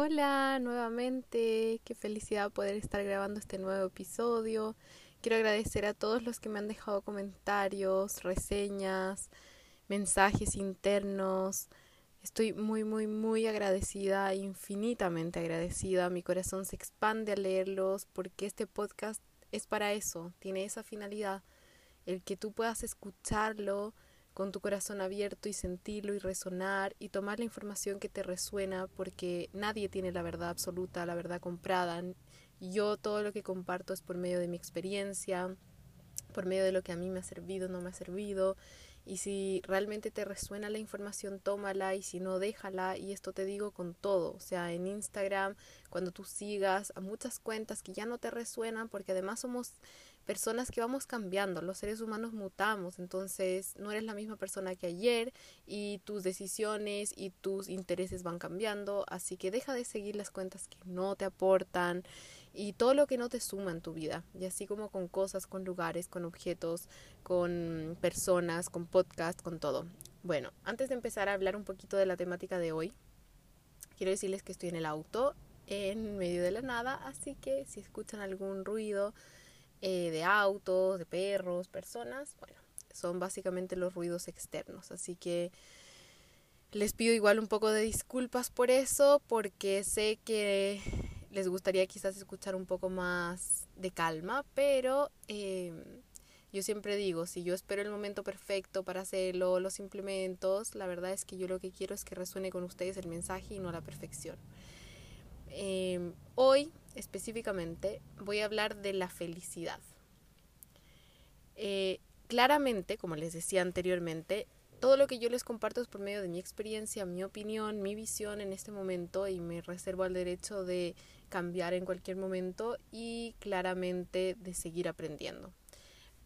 Hola nuevamente, qué felicidad poder estar grabando este nuevo episodio. Quiero agradecer a todos los que me han dejado comentarios, reseñas, mensajes internos. Estoy muy, muy, muy agradecida, infinitamente agradecida. Mi corazón se expande al leerlos porque este podcast es para eso, tiene esa finalidad, el que tú puedas escucharlo con tu corazón abierto y sentirlo y resonar y tomar la información que te resuena porque nadie tiene la verdad absoluta, la verdad comprada. Yo todo lo que comparto es por medio de mi experiencia, por medio de lo que a mí me ha servido, no me ha servido. Y si realmente te resuena la información, tómala y si no, déjala. Y esto te digo con todo. O sea, en Instagram, cuando tú sigas a muchas cuentas que ya no te resuenan, porque además somos personas que vamos cambiando, los seres humanos mutamos, entonces no eres la misma persona que ayer y tus decisiones y tus intereses van cambiando, así que deja de seguir las cuentas que no te aportan y todo lo que no te suma en tu vida, y así como con cosas, con lugares, con objetos, con personas, con podcast, con todo. Bueno, antes de empezar a hablar un poquito de la temática de hoy, quiero decirles que estoy en el auto en medio de la nada, así que si escuchan algún ruido, eh, de autos, de perros, personas, bueno, son básicamente los ruidos externos. Así que les pido igual un poco de disculpas por eso, porque sé que les gustaría quizás escuchar un poco más de calma, pero em, yo siempre digo, si yo espero el momento perfecto para hacerlo, los implementos, la verdad es que yo lo que quiero es que resuene con ustedes el mensaje y no la perfección. Em, hoy específicamente voy a hablar de la felicidad. Eh, claramente, como les decía anteriormente, todo lo que yo les comparto es por medio de mi experiencia, mi opinión, mi visión en este momento y me reservo el derecho de cambiar en cualquier momento y claramente de seguir aprendiendo.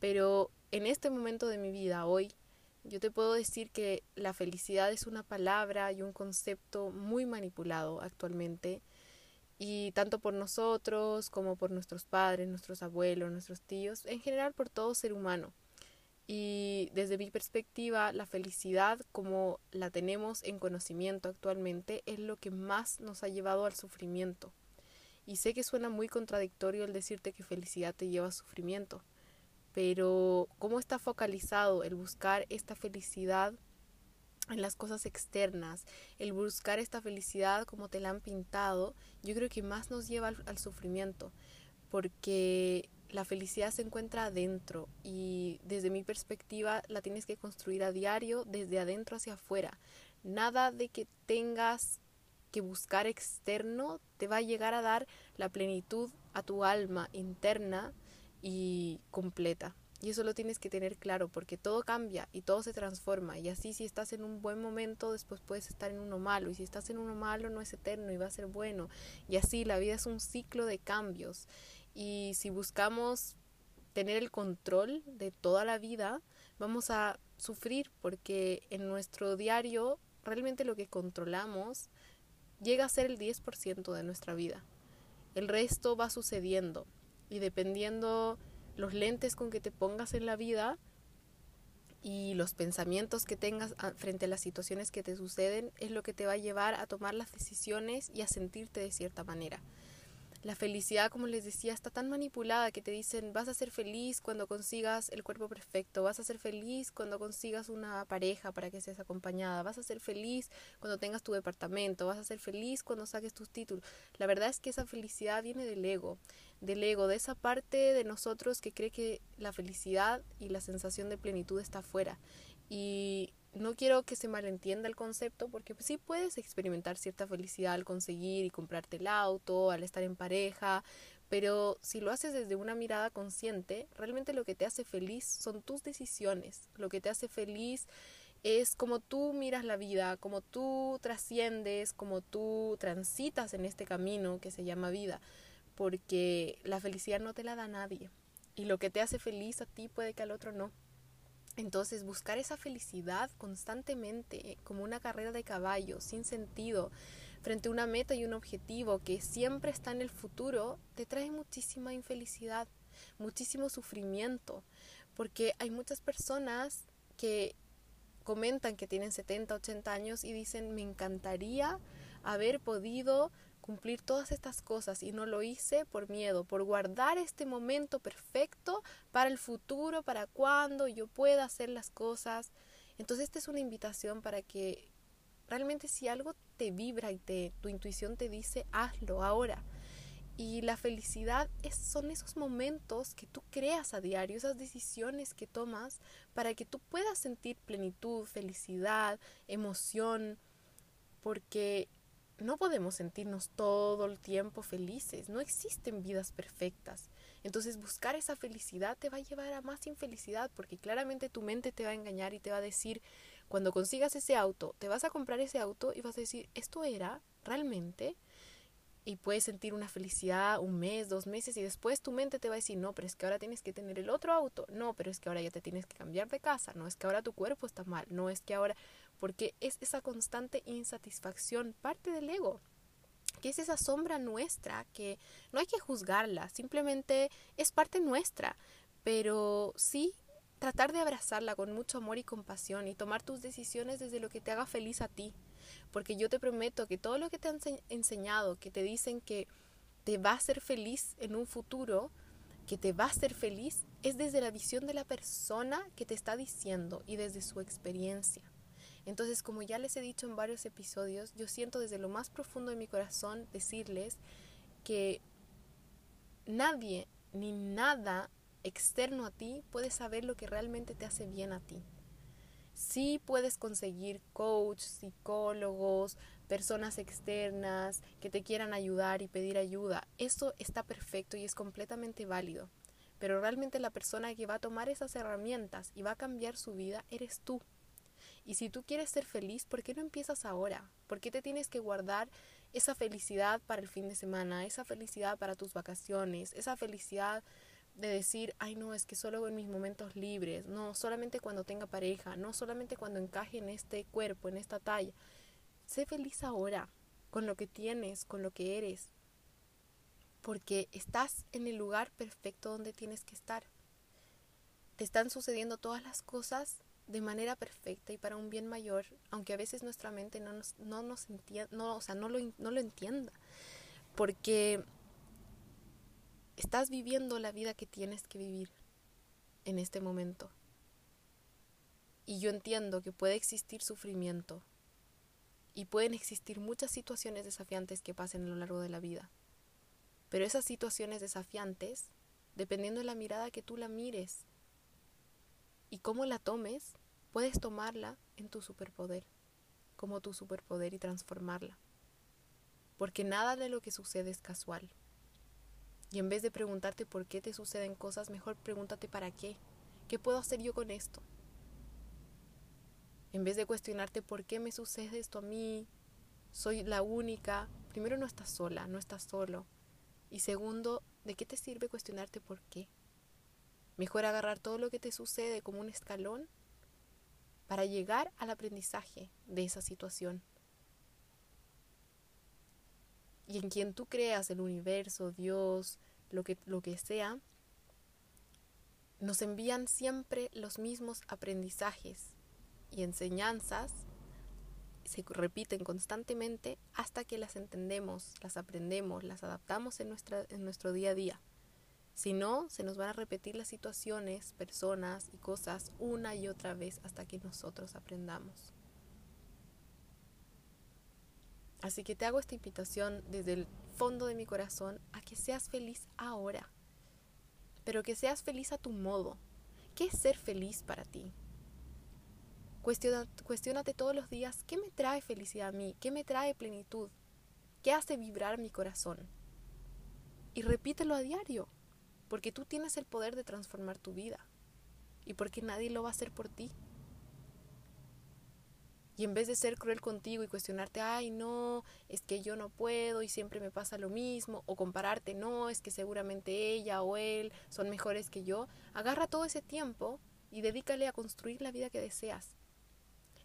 Pero en este momento de mi vida, hoy, yo te puedo decir que la felicidad es una palabra y un concepto muy manipulado actualmente y tanto por nosotros como por nuestros padres, nuestros abuelos, nuestros tíos, en general por todo ser humano. Y desde mi perspectiva, la felicidad como la tenemos en conocimiento actualmente es lo que más nos ha llevado al sufrimiento. Y sé que suena muy contradictorio el decirte que felicidad te lleva a sufrimiento, pero ¿cómo está focalizado el buscar esta felicidad en las cosas externas, el buscar esta felicidad como te la han pintado, yo creo que más nos lleva al, sufrimiento, porque la felicidad se encuentra adentro y desde mi perspectiva la tienes que construir a diario desde adentro hacia afuera. Nada de que tengas que buscar externo te va a llegar a dar la plenitud a tu alma interna y completa. Y eso lo tienes que tener claro porque todo cambia y todo se transforma. Y así si estás en un buen momento, después puedes estar en uno malo. Y si estás en uno malo, no es eterno y va a ser bueno. Y así la vida es un ciclo de cambios. Y si buscamos tener el control de toda la vida, vamos a sufrir porque en nuestro diario realmente lo que controlamos llega a ser el 10% de nuestra vida. El resto va sucediendo y dependiendo los lentes con que te pongas en la vida y los pensamientos que tengas frente a las situaciones que te suceden es lo que te va a llevar a tomar las decisiones y a sentirte de cierta manera. La felicidad, como les decía, está tan manipulada que te dicen vas a ser feliz cuando consigas el cuerpo perfecto, vas a ser feliz cuando consigas una pareja para que seas acompañada, vas a ser feliz cuando tengas tu departamento, vas a ser feliz cuando saques tus títulos. La verdad es que esa felicidad viene del ego, del ego, de esa parte de nosotros que cree que la felicidad y la sensación de plenitud está afuera. Y no quiero que se malentienda el concepto porque sí puedes experimentar cierta felicidad al conseguir y comprarte el auto, al estar en pareja, pero si lo haces desde una mirada consciente, realmente lo que te hace feliz son tus decisiones, lo que te hace feliz es como tú miras la vida, como tú trasciendes, como tú transitas en este camino que se llama vida, porque la felicidad no te la da nadie y lo que te hace feliz a ti puede que al otro no. Entonces buscar esa felicidad constantemente como una carrera de caballo, sin sentido, frente a una meta y un objetivo que siempre está en el futuro, te trae muchísima infelicidad, muchísimo sufrimiento, porque hay muchas personas que comentan que tienen 70, 80 años y dicen, me encantaría haber podido cumplir todas estas cosas y no lo hice por miedo, por guardar este momento perfecto para el futuro, para cuando yo pueda hacer las cosas. Entonces esta es una invitación para que realmente si algo te vibra y te, tu intuición te dice, hazlo ahora. Y la felicidad es, son esos momentos que tú creas a diario, esas decisiones que tomas para que tú puedas sentir plenitud, felicidad, emoción, porque no podemos sentirnos todo el tiempo felices, no existen vidas perfectas. Entonces buscar esa felicidad te va a llevar a más infelicidad porque claramente tu mente te va a engañar y te va a decir, cuando consigas ese auto, te vas a comprar ese auto y vas a decir, ¿esto era realmente? y puedes sentir una felicidad un mes, dos meses y después tu mente te va a decir, no, pero es que ahora tienes que tener el otro auto, no, pero es que ahora ya te tienes que cambiar de casa, no es que ahora tu cuerpo está mal, no es que ahora, porque es esa constante insatisfacción, parte del ego, que es esa sombra nuestra, que no hay que juzgarla, simplemente es parte nuestra, pero sí tratar de abrazarla con mucho amor y compasión y tomar tus decisiones desde lo que te haga feliz a ti porque yo te prometo que todo lo que te han enseñado, que te dicen que te va a hacer feliz en un futuro, que te va a hacer feliz, es desde la visión de la persona que te está diciendo y desde su experiencia. Entonces, como ya les he dicho en varios episodios, yo siento desde lo más profundo de mi corazón decirles que nadie ni nada externo a ti puede saber lo que realmente te hace bien a ti. Sí puedes conseguir coach, psicólogos, personas externas que te quieran ayudar y pedir ayuda. Eso está perfecto y es completamente válido. Pero realmente la persona que va a tomar esas herramientas y va a cambiar su vida eres tú. Y si tú quieres ser feliz, ¿por qué no empiezas ahora? ¿Por qué te tienes que guardar esa felicidad para el fin de semana, esa felicidad para tus vacaciones, esa felicidad de decir, ay no, es que solo en mis momentos libres, no, solamente cuando tenga pareja, no solamente cuando encaje en este cuerpo, en esta talla. Sé feliz ahora, con lo que tienes, con lo que eres, porque estás en el lugar perfecto donde tienes que estar. Te están sucediendo todas las cosas de manera perfecta y para un bien mayor, aunque a veces nuestra mente no nos, no nos entienda, no, o sea, no lo, no lo entienda. Porque estás viviendo la vida que tienes que vivir en este momento. Y yo entiendo que puede existir sufrimiento y pueden existir muchas situaciones desafiantes que pasen a lo largo de la vida. Pero esas situaciones desafiantes, dependiendo de la mirada que tú la mires y cómo la tomes, puedes tomarla en tu superpoder, como tu superpoder y transformarla. Porque nada de lo que sucede es casual. Y en vez de preguntarte por qué te suceden cosas, mejor pregúntate para qué. ¿Qué puedo hacer yo con esto? En vez de cuestionarte por qué me sucede esto a mí, soy la única, primero no estás sola, no estás solo. Y segundo, ¿de qué te sirve cuestionarte por qué? Mejor agarrar todo lo que te sucede como un escalón para llegar al aprendizaje de esa situación. y en quien tú creas, el universo, Dios, lo que, lo que sea, nos envían siempre los mismos aprendizajes y enseñanzas, se repiten constantemente hasta que las entendemos, las aprendemos, las adaptamos en, nuestra, en nuestro día a día. Si no, se nos van a repetir las situaciones, personas y cosas una y otra vez hasta que nosotros aprendamos. Así que te hago esta invitación desde el fondo de mi corazón a que seas feliz ahora, pero que seas feliz a tu modo. ¿Qué es ser feliz para ti? cuestionate todos los días, ¿qué me trae felicidad a mí? ¿Qué me trae plenitud? ¿Qué hace vibrar mi corazón? Y repítelo a diario, porque tú tienes el poder de transformar tu vida y porque nadie lo va a hacer por ti. Y en vez de ser cruel contigo y cuestionarte, ay, no, es que yo no puedo y siempre me pasa lo mismo, o compararte, no, es que seguramente ella o él son mejores que yo, agarra todo ese tiempo y dedícale a construir la vida que deseas.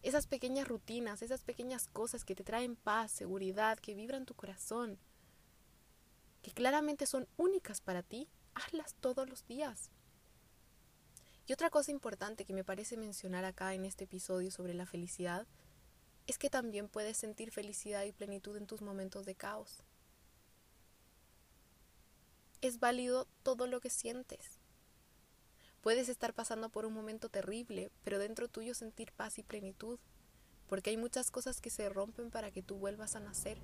Esas pequeñas rutinas, esas pequeñas cosas que te traen paz, seguridad, que vibran tu corazón, que claramente son únicas para ti, hazlas todos los días. Y otra cosa importante que me parece mencionar acá en este episodio sobre la felicidad es que también puedes sentir felicidad y plenitud en tus momentos de caos. Es válido todo lo que sientes. Puedes estar pasando por un momento terrible, pero dentro tuyo sentir paz y plenitud, porque hay muchas cosas que se rompen para que tú vuelvas a nacer.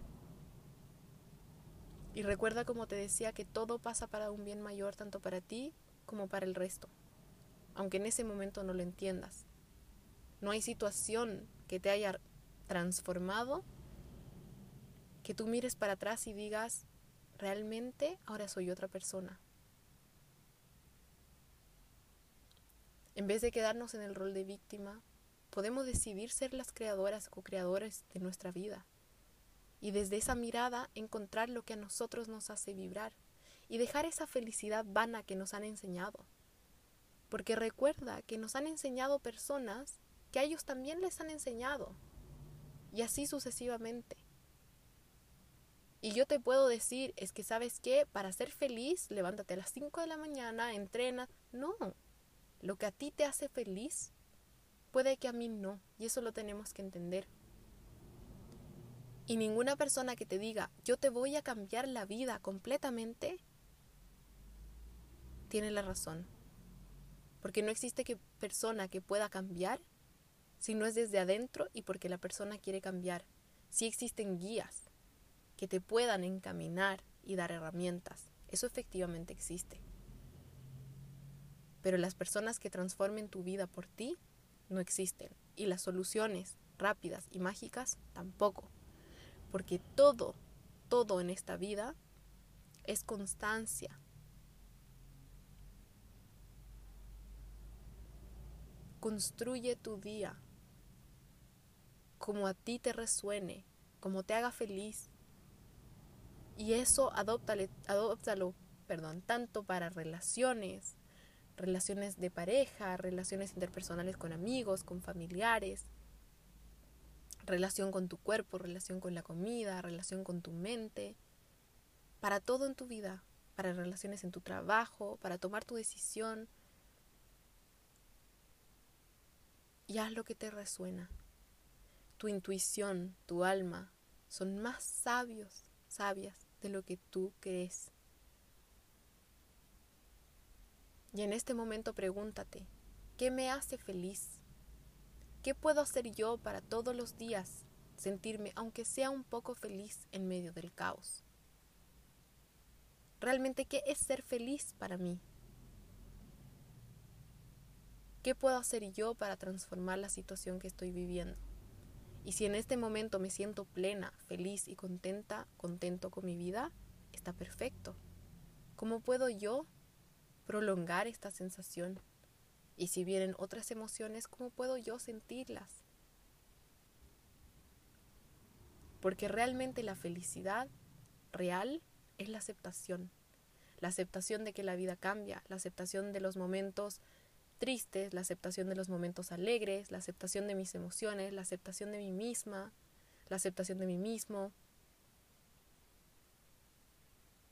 Y recuerda como te decía que todo pasa para un bien mayor tanto para ti como para el resto aunque en ese momento no lo entiendas. No hay situación que te haya transformado que tú mires para atrás y digas, realmente ahora soy otra persona. En vez de quedarnos en el rol de víctima, podemos decidir ser las creadoras, co-creadores de nuestra vida. Y desde esa mirada encontrar lo que a nosotros nos hace vibrar y dejar esa felicidad vana que nos han enseñado. Porque recuerda que nos han enseñado personas que a ellos también les han enseñado. Y así sucesivamente. Y yo te puedo decir, es que sabes que para ser feliz, levántate a las 5 de la mañana, entrena. No, lo que a ti te hace feliz, puede que a mí no. Y eso lo tenemos que entender. Y ninguna persona que te diga, yo te voy a cambiar la vida completamente, tiene la razón. Porque no existe que persona que pueda cambiar si no es desde adentro y porque la persona quiere cambiar. Sí existen guías que te puedan encaminar y dar herramientas. Eso efectivamente existe. Pero las personas que transformen tu vida por ti no existen. Y las soluciones rápidas y mágicas tampoco. Porque todo, todo en esta vida es constancia, Construye tu día como a ti te resuene, como te haga feliz. Y eso adóptale, adóptalo, perdón, tanto para relaciones, relaciones de pareja, relaciones interpersonales con amigos, con familiares, relación con tu cuerpo, relación con la comida, relación con tu mente, para todo en tu vida, para relaciones en tu trabajo, para tomar tu decisión, y haz lo que te resuena. Tu intuición, tu alma, son más sabios, sabias de lo que tú crees. Y en este momento pregúntate, ¿qué me hace feliz? ¿Qué puedo hacer yo para todos los días sentirme, aunque sea un poco feliz en medio del caos? ¿Realmente qué es ser feliz para mí? ¿Qué puedo hacer yo para transformar la situación que estoy viviendo? Y si en este momento me siento plena, feliz y contenta, contento con mi vida, está perfecto. ¿Cómo puedo yo prolongar esta sensación? Y si vienen otras emociones, ¿cómo puedo yo sentirlas? Porque realmente la felicidad real es la aceptación. La aceptación de que la vida cambia, la aceptación de los momentos tristes, la aceptación de los momentos alegres, la aceptación de mis emociones, la aceptación de mí misma, la aceptación de mí mismo.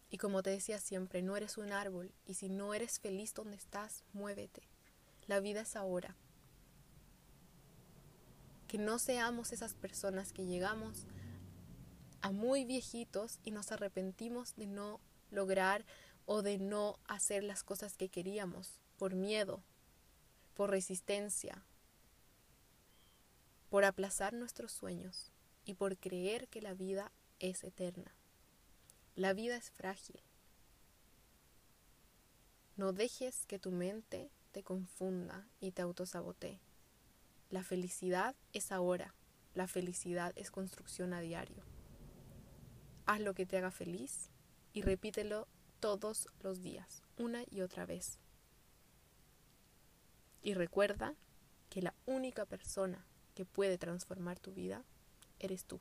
Y como te decía siempre, no eres un árbol y si no eres feliz donde estás, muévete. La vida es ahora. Que no seamos esas personas que llegamos a muy viejitos y nos arrepentimos de no lograr o de no hacer las cosas que queríamos por miedo, por resistencia, por aplazar nuestros sueños y por creer que la vida es eterna. La vida es frágil. No dejes que tu mente te confunda y te autosabotee. La felicidad es ahora. La felicidad es construcción a diario. Haz lo que te haga feliz y repítelo todos los días, una y otra vez. Y recuerda que la única persona que puede transformar tu vida, eres tú.